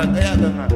cara é né, danada.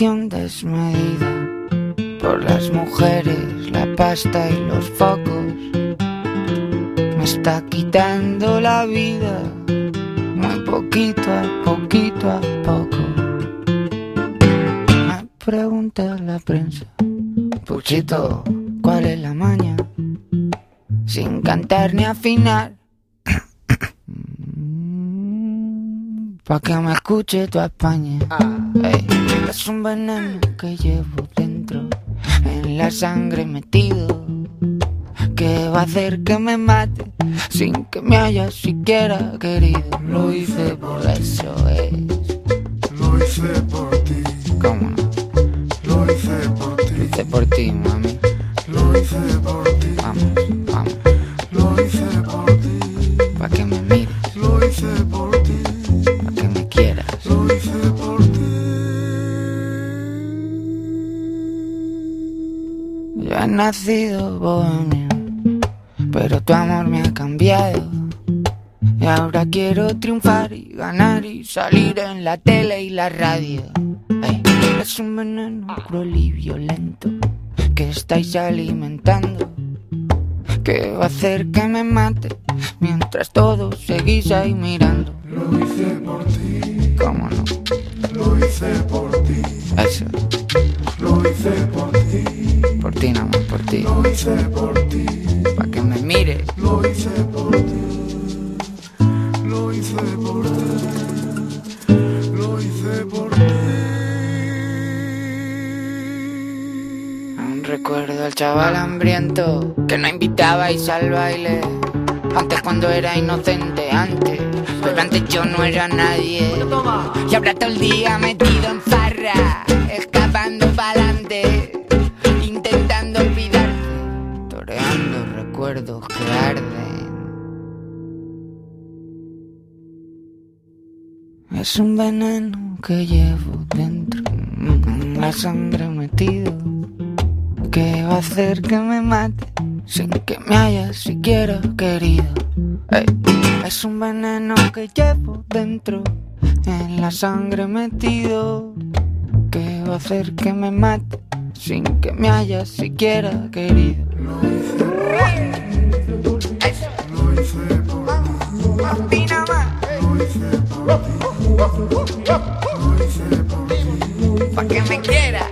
Desmedida por las mujeres, la pasta y los focos me está quitando la vida muy poquito a poquito a poco. Me pregunta la prensa, Puchito, ¿cuál es la maña? Sin cantar ni afinar. Pa' que me escuche tu España. Ey, es un veneno que llevo dentro, en la sangre metido, que va a hacer que me mate sin que me haya siquiera querido. Lo hice por eso es. Lo hice por ti, ¿Cómo no? lo hice por Lo ti, hice por ti, mami. lo hice por ti, vamos, Yo he nacido bohemio, pero tu amor me ha cambiado. Y ahora quiero triunfar y ganar y salir en la tele y la radio. Ey, es un veneno cruel y violento que estáis alimentando. Que va a hacer que me mate mientras todos seguís ahí mirando. Lo hice por ti, ¿Cómo no? lo hice por ti, Eso, lo hice por ti, ti nada más, por ti. lo hice por ti, Pa' que me mires. lo hice por ti, lo hice por ti, lo hice por ti. Aún recuerdo al chaval hambriento que no invitabais al baile. Antes cuando era inocente, antes. Pero antes yo no era nadie. Y ahora todo el día metido en farra, Es un veneno que llevo dentro, en la sangre metido, que va a hacer que me mate sin que me haya siquiera querido. Ey, es un veneno que llevo dentro, en la sangre metido, que va a hacer que me mate sin que me haya siquiera querido. A ti nada más. Pa' que me quiera.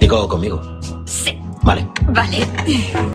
Digo, conmigo. Sí. Vale. Vale.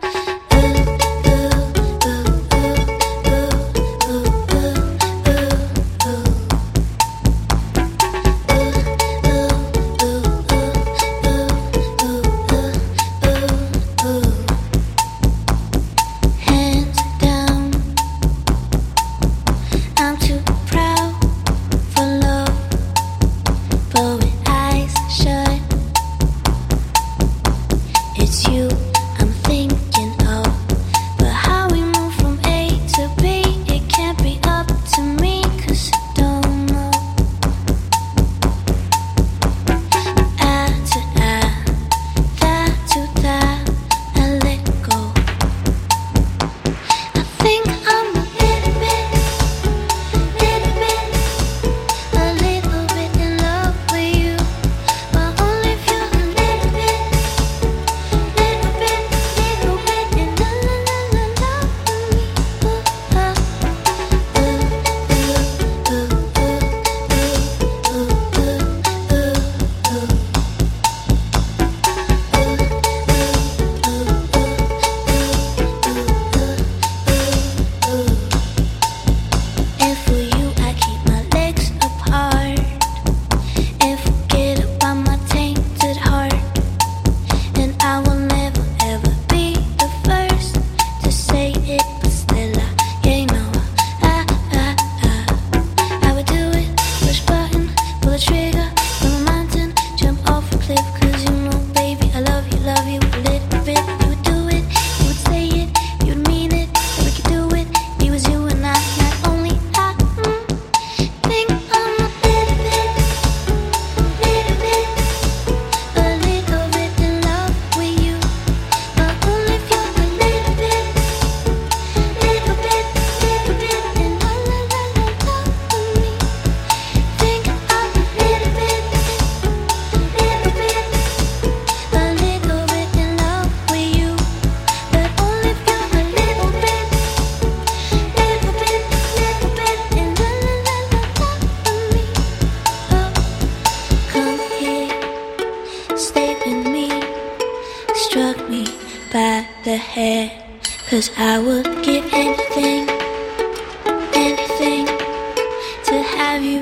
have you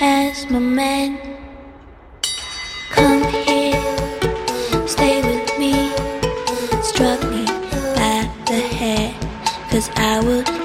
as my man. Come here, stay with me. Struck me by the hair, cause I would.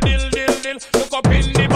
dill, dill, dill. Look up in the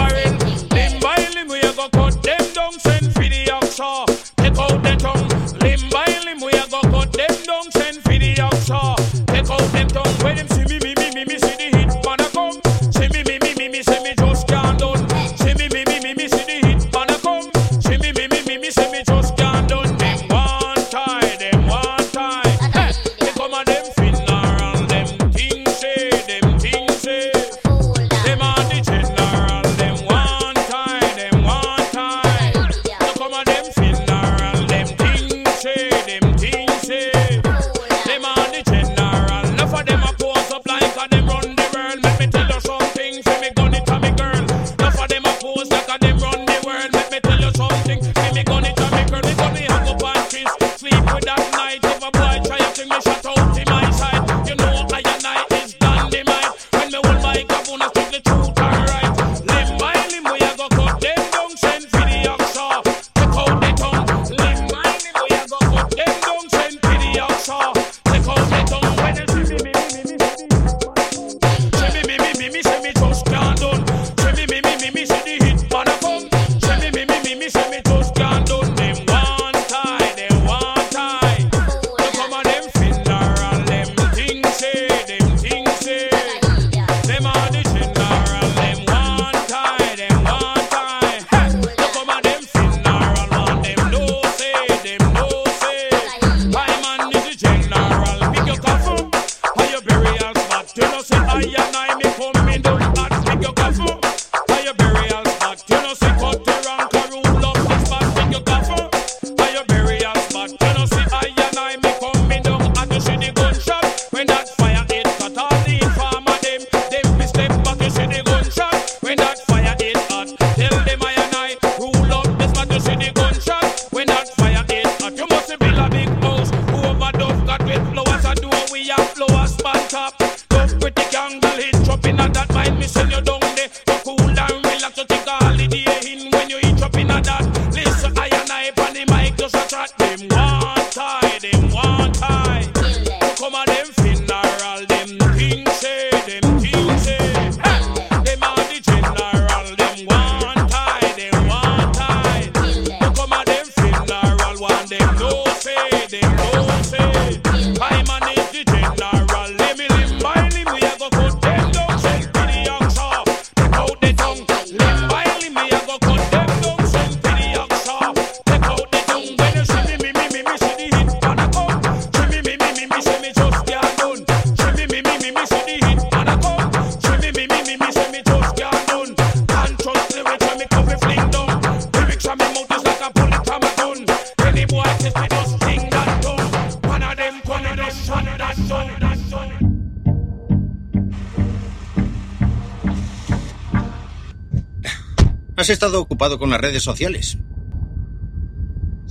ocupado con las redes sociales.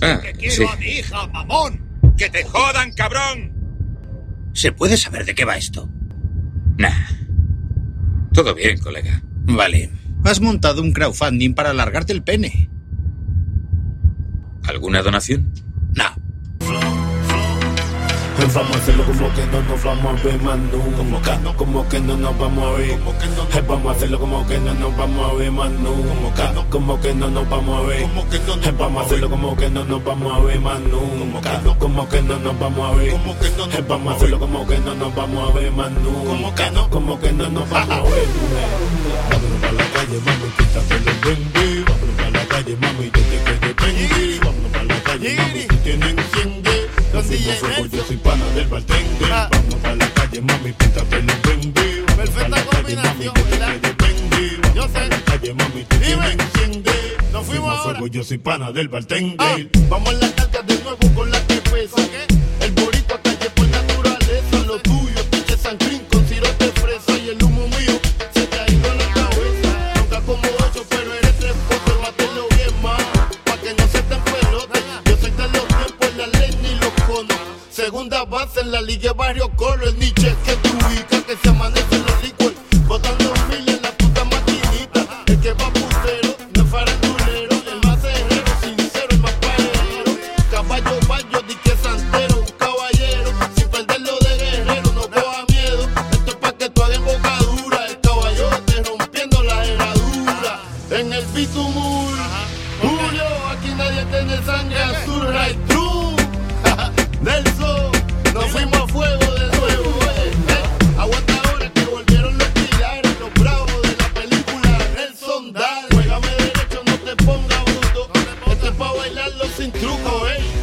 Ah, que quiero a mi hija, mamón. ¡Que te jodan, cabrón! ¿Se puede saber de qué va esto? Nah. Todo bien, colega. Vale. Has montado un crowdfunding para alargarte el pene. ¿Alguna donación? Nah. Vamos a hacerlo como que no nos vamos a ver más nunca Como que no, nos vamos a ver Vamos a hacerlo como que no nos vamos a ver más nunca Como que no, como que no nos vamos a ver Vamos a hacerlo como que no nos vamos a ver más nunca Como que no nos vamos a ver Vamos a hacerlo como que no nos vamos a ver más nunca Como que no, como que no nos vamos a ver Vámonos para la calle, mami, quítate los bimbi Vámonos para la calle, mami, No soy yo soy pana del bartender. Ah. Vamos para la calle, mami, píntate los bendigo. Perfecta la combinación, calle, mami. Yo sé. La calle, mami, tú Dime. me. Nos fuimos. Fuego, yo soy pana del ah. bartender. Vamos a la carga de nuevo con la que pesa. ¿Qué? calle, barrio, truco, ey.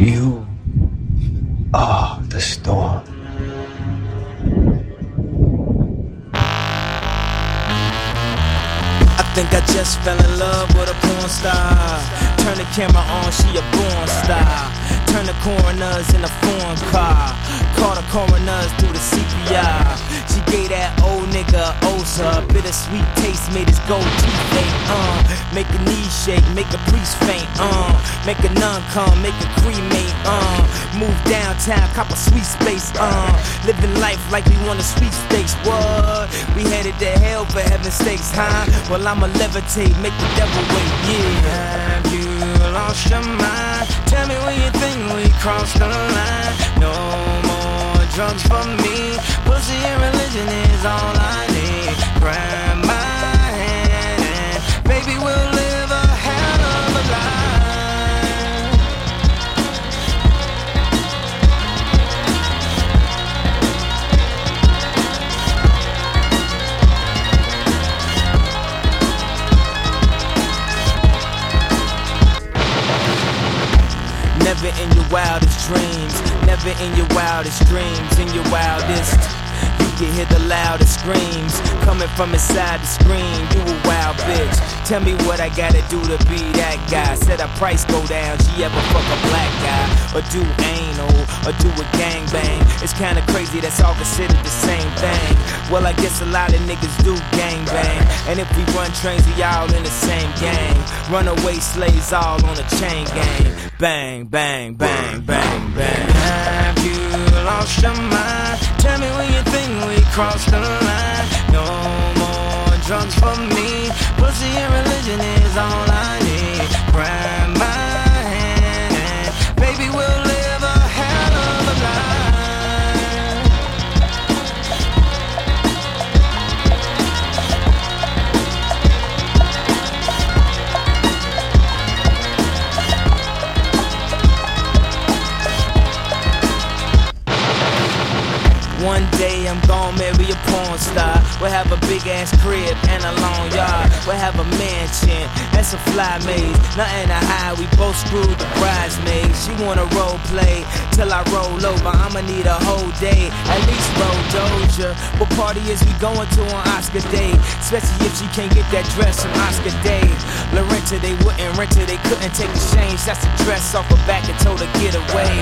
You are the storm. I think I just fell in love with a porn star. Turn the camera on, she a porn star. Turn the coroners in a foreign car. Call the coroners through the CPI. She gave that old nigga Osa. Bittersweet taste made his gold teeth ache. Uh, make a knee shake, make a priest faint. Uh, make a nun come, make a cremate. Uh, move downtown, cop a sweet space. Uh, living life like we want a sweet stakes. What? We headed to hell for heaven's sakes, huh? Well, I'ma levitate, make the devil wait. Yeah. Have you lost your mind? Tell me what you think we crossed the line. No drugs for me. Pussy and religion is all I need. Grab my hand and baby we'll live a hell of a life. Never in your wildest dreams, never in your wildest dreams, in your wildest. You can hear the loudest screams coming from inside the screen. You a wild bitch. Tell me what I gotta do to be that guy. Said a price go down. She ever fuck a black guy or do anal or do a gangbang? It's kinda crazy. That's all considered the same thing. Well, I guess a lot of niggas do gangbang. And if we run trains, we all in the same gang. Runaway slaves all on a chain gang. Bang, bang, bang, bang, bang. Have you lost your mind? Tell me when you think we crossed the line. No more drugs for me. Pussy and religion is all I need. Grab One day I'm gonna marry a porn star. We'll have a big ass crib and a long yard. We'll have a mansion and some fly maids. Nothing to hide, we both screwed the bridesmaids. She wanna role play till I roll over. I'ma need a whole day, at least roll Doja. What party is we going to on Oscar Day? Especially if she can't get that dress from Oscar Day. Lorenta, they wouldn't rent her, they couldn't take the change. That's the dress off her back and told her get away.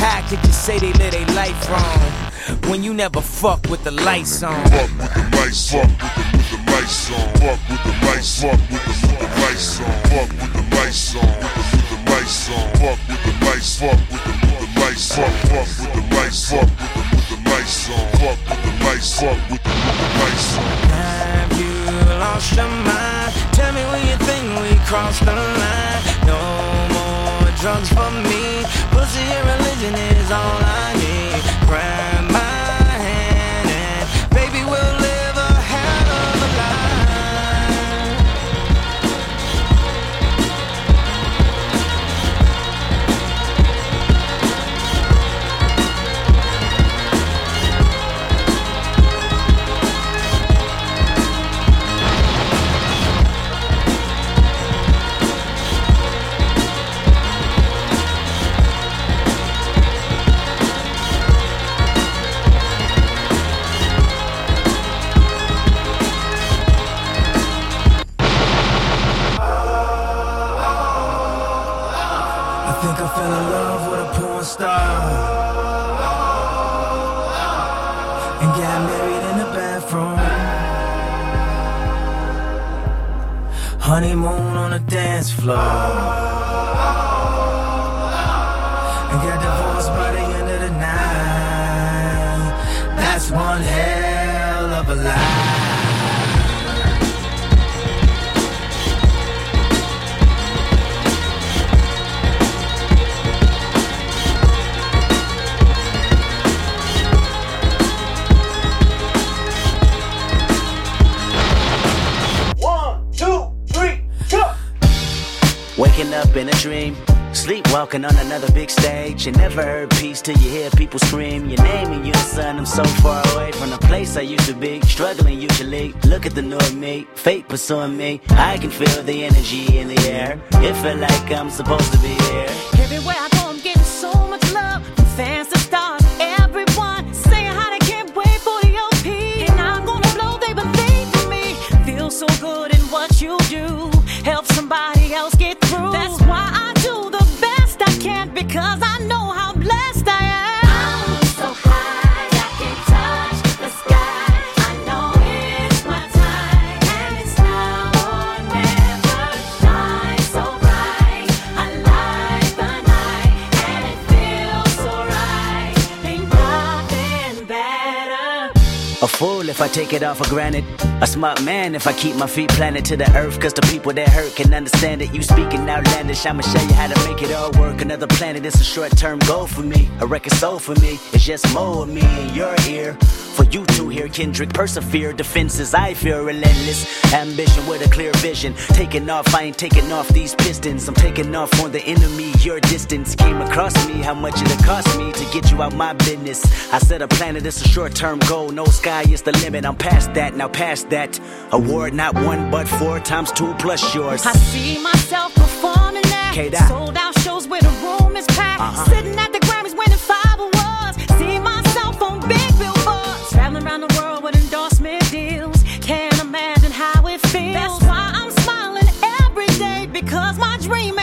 How could you say they live their life wrong? When you never fuck with the lights on. Fuck with the lights, fuck with the, with the lights on. Fuck with the lights, fuck with the, with the lights on. Fuck with the lights on, with the, with the lights on. Fuck with the lights, fuck with the, with the lights. Fuck, fuck with the lights, fuck with the, with the lights on. Fuck with the lights, fuck with the, with the lights on. Have you lost your mind? Tell me when you think we crossed the line. No more drugs for me. Pussy and religion is all I need. Grab You never heard peace till you hear people scream your name in son. I'm so far away from the place I used to be, struggling usually. Look at the new me, fate pursuing me. I can feel the energy in the air. It feel like I'm supposed to be here. Everywhere I if I take it all for granted. A smart man if I keep my feet planted to the earth. Cause the people that hurt can understand it. You speaking outlandish, I'ma show you how to make it all work. Another planet, it's a short term goal for me. A record soul for me. It's just more of me in your ear. For you to hear Kendrick persevere. Defenses, I feel relentless. Ambition with a clear vision. Taking off, I ain't taking off these pistons. I'm taking off on the enemy. Your distance came across me. How much it'll cost me to get you out my business. I said a planet, it's a short term goal. No sky is the limit. I'm past that, now past that. Award not one, but four times two plus yours. I see myself performing that. K-Dot. Sold out shows where the room is packed. Uh-huh. Sitting at the Grammys winning five awards. See myself on big billboards. Traveling around the world with endorsement deals. Can't imagine how it feels. That's why I'm smiling every day because my dream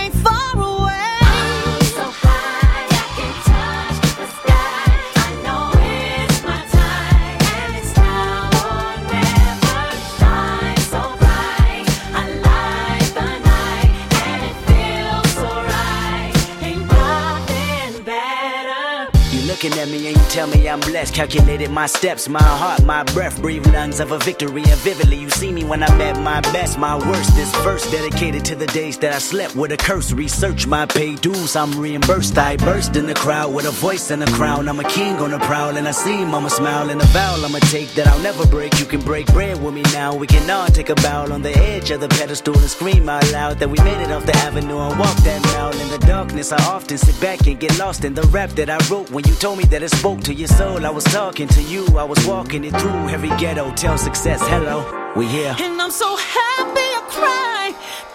looking at me and you tell me I'm blessed. Calculated my steps, my heart, my breath. Breathe lungs of a victory. And vividly, you see me when I'm at my best. My worst, is verse dedicated to the days that I slept with a curse. Research my pay dues, I'm reimbursed. I burst in the crowd with a voice and a crown. I'm a king on the prowl, and I see mama smile. And a vow I'ma take that I'll never break. You can break bread with me now. We can all take a bow on the edge of the pedestal and scream out loud that we made it off the avenue and walk that mile. In the darkness, I often sit back and get lost in the rap that I wrote. When you told me that it spoke to your soul, I was talking to you. I was walking it through every ghetto. Tell success, hello, we here. And I'm so happy I cry,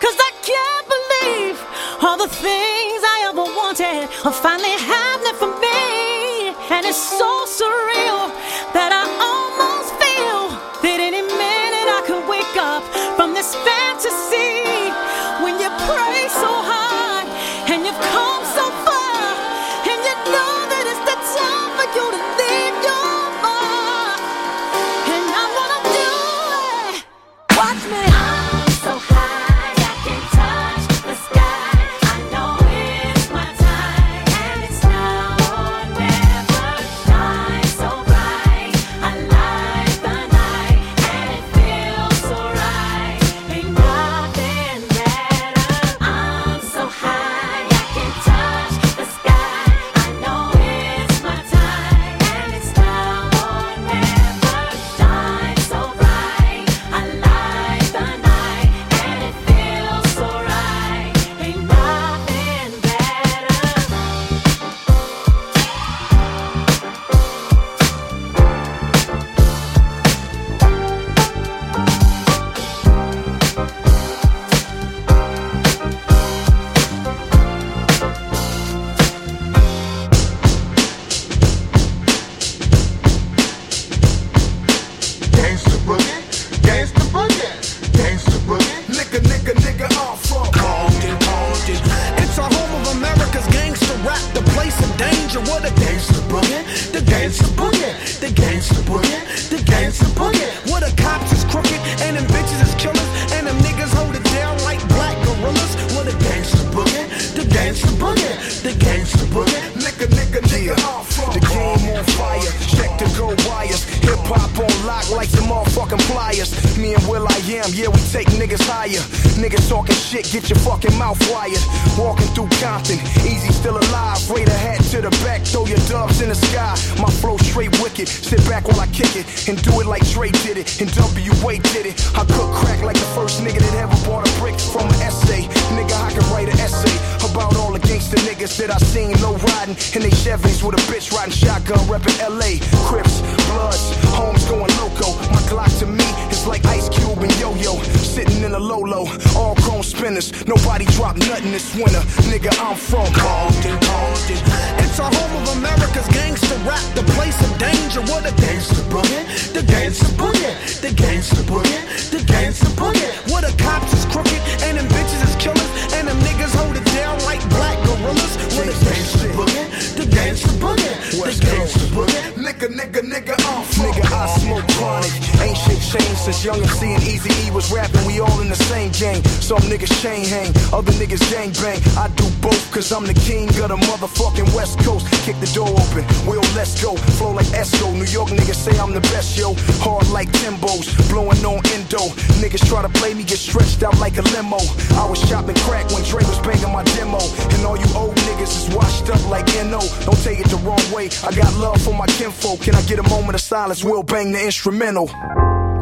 cause I can't believe all the things I ever wanted are finally happening for me. And it's so surreal that I almost feel that any minute I could wake up from this fantasy. Gangsta boogie. Nigga, nigga, nigga, I'm from Compton, Compton. It's our home of America's gangster rap, the place of danger. What a Gangsta boogie, the gangsta boogie, the gangsta boogie, and Will I am, yeah, we take niggas higher. Niggas talking shit, get your fucking mouth wired. Walking through Compton, Eazy still alive. Raider hat to the back, throw your doves in the sky. My flow straight wicked, sit back while I kick it. And do it like Dre did it, and W.A. did it. I cook crack like the first nigga that ever bought a brick from an essay. Nigga, I can write an essay about all the gangster niggas that I seen low riding in they Chevys with a bitch riding shotgun reppin' LA. Crips, Bloods, homes going loco. My Glock to me is like Ice Cube and Yo Yo. Sitting in a Lolo, all chrome spinners. Nobody dropped nothing this winter. Nigga, I'm from Compton, Compton. It's a home of America's gangster rap, the place of danger. What a gangster boogie, the gangster boogie, the gangster boogie, the gangster boogie. What a cops is crooked, and them bitches is killers, and them niggas hold it down like black gorillas. What a gangster boogie, the gangster boogie, the gangster boogie. Nigga, nigga, nigga cop Young and and Easy E was rapping, we all in the same gang. Some niggas chain hang, other niggas gang bang. I do both, cause I'm the king of the motherfucking West Coast. Kick the door open, Will, let's go. Flow like Esco, New York niggas say I'm the best, yo. Hard like Timbos, blowing on endo. Niggas try to play me, get stretched out like a limo. I was chopping crack when Dre was banging my demo. And all you old niggas is washed up like NO. Don't take it the wrong way, I got love for my kinfolk. Can I get a moment of silence? We'll bang the instrumental.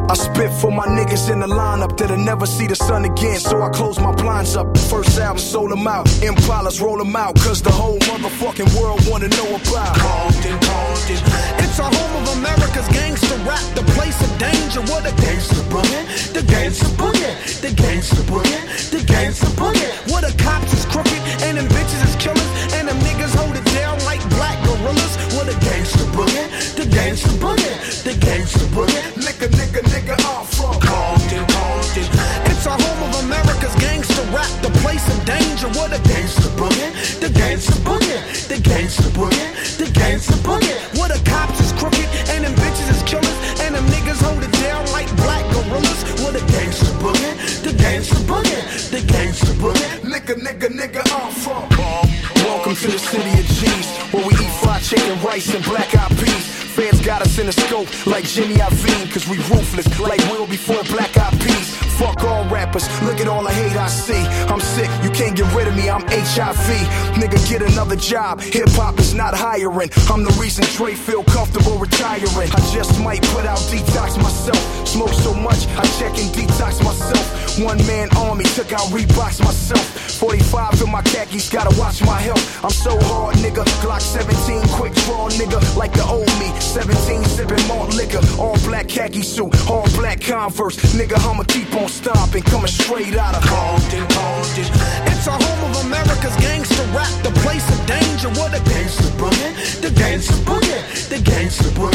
I spit for my niggas in the lineup that'll never see the sun again, so I close my blinds up. First album, sold them out. Impalas roll them out, cause the whole motherfucking world wanna know about Compton, Compton. It's a home of America's gangster rap, the place of danger. What a gangster boogie, the gangster boogie, the gangster boogie, the gangster boogie. What the cops is crooked and them bitches is killers and them niggas hold it down like black gorillas. What a gangster boogie, the gangster boogie, the gangster boogie. Nigga, nigga, nigga, I'm from Compton, Compton. It's a home of America's gangster rap, the place of danger. What a gangster boogie, the gangster boogie, the gangster boogie, the gangster boogie. What the cops is crooked and them bitches is killers and them niggas hold it down like black gorillas. What a gangster boogie, the gangster boogie, the gangster boogie. Nigga, nigga, nigga, I'm from Compton. Welcome to the city of G's, where we eat fried chicken, rice, and black eyed peas. Fans got in the scope like Jimmy Iovine, cause we ruthless, like Will before black eyed peas. Fuck all rappers, look at all the hate I see. I'm sick, you can't get rid of me, I'm HIV. Nigga, get another job. Hip hop is not hiring. I'm the reason Dre feel comfortable retiring. I just might put out detox myself. Smoke so much, I check and detox myself. One man army, took out Reeboks myself. 45 in my khakis, gotta watch my health. I'm so hard, nigga. Glock 17, quick draw, nigga. Like the old me. 17, sipping malt liquor. All black khaki suit, all black Converse. Nigga, I'ma keep on stomping, coming straight out of Compton, Compton. It's a home of America's gangster rap, the place of danger. What a gangster boogie, the gangster boogie, the gangster boogie,